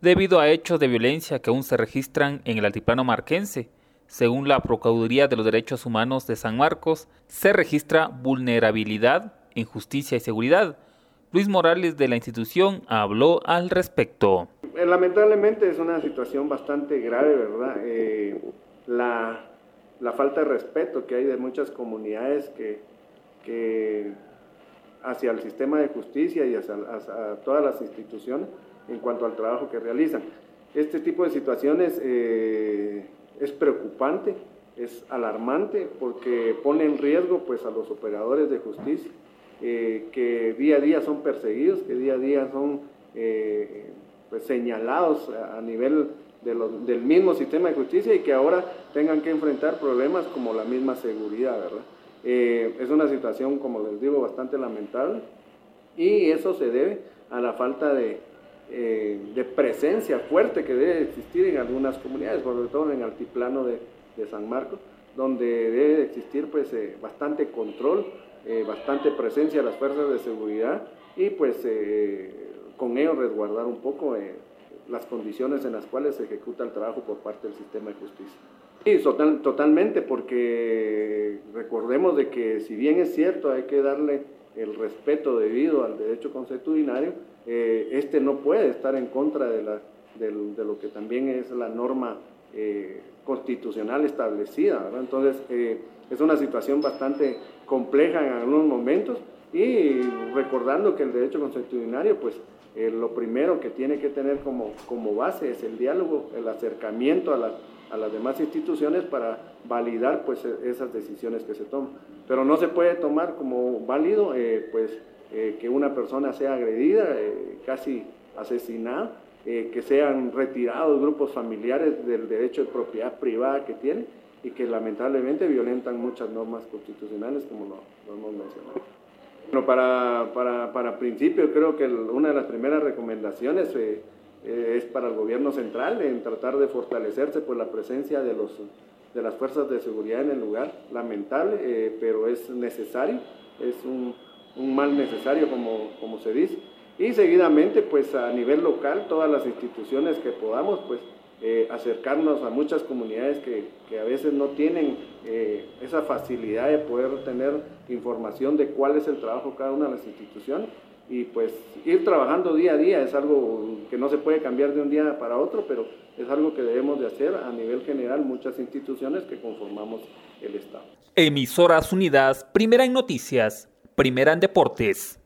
debido a hechos de violencia que aún se registran en el altiplano marquense. Según la Procuraduría de los Derechos Humanos de San Marcos, se registra vulnerabilidad en justicia y seguridad. Luis Morales de la institución habló al respecto. Eh, lamentablemente es una situación bastante grave, ¿verdad? Eh, la, falta de respeto que hay de muchas comunidades que, hacia el sistema de justicia y hacia, todas las instituciones en cuanto al trabajo que realizan. Este tipo de situaciones eh, es preocupante, es alarmante porque pone en riesgo pues, a los operadores de justicia, eh, que día a día son perseguidos, que día a día son eh, pues, señalados a nivel del mismo sistema de justicia y que ahora tengan que enfrentar problemas como la misma seguridad, ¿verdad? Eh, es una situación, como les digo, bastante lamentable. Y eso se debe a la falta de, eh, de presencia fuerte que debe existir en algunas comunidades, sobre todo en el altiplano de, de San Marcos, donde debe existir pues eh, bastante control, eh, bastante presencia de las fuerzas de seguridad y pues con ello resguardar un poco las condiciones en las cuales se ejecuta el trabajo por parte del sistema de justicia. Sí, total, totalmente, porque recordemos de que si bien es cierto, hay que darle el respeto debido al derecho consuetudinario, eh, este no puede estar en contra de, la, de, lo que también es la norma eh, constitucional establecida. Entonces, eh, es una situación bastante compleja en algunos momentos y recordando que el derecho consuetudinario, pues lo primero que tiene que tener como, como base es el diálogo, el acercamiento a la a las demás instituciones para validar pues e, esas decisiones que se toman. Pero no se puede tomar como válido eh, pues eh, que una persona sea agredida, eh, casi asesinada, que sean retirados grupos familiares del derecho de propiedad privada que tienen y que lamentablemente violentan muchas normas constitucionales como lo, hemos mencionado. Bueno, para, para, para principio creo que una de las primeras recomendaciones eh, es para el gobierno central en tratar de fortalecerse por la presencia de, los, de las fuerzas de seguridad en el lugar. Lamentable, eh, pero es necesario, es un, un, mal necesario como, como se dice. Y seguidamente, pues a nivel local, todas las instituciones que podamos, pues eh, acercarnos a muchas comunidades que, que a veces no tienen esa facilidad de poder tener información de cuál es el trabajo de cada una de las instituciones y pues ir trabajando día a día es algo que no se puede cambiar de un día para otro, pero es algo que debemos de hacer a nivel general muchas instituciones que conformamos el Estado. Emisoras Unidas, primera en noticias, primera en deportes.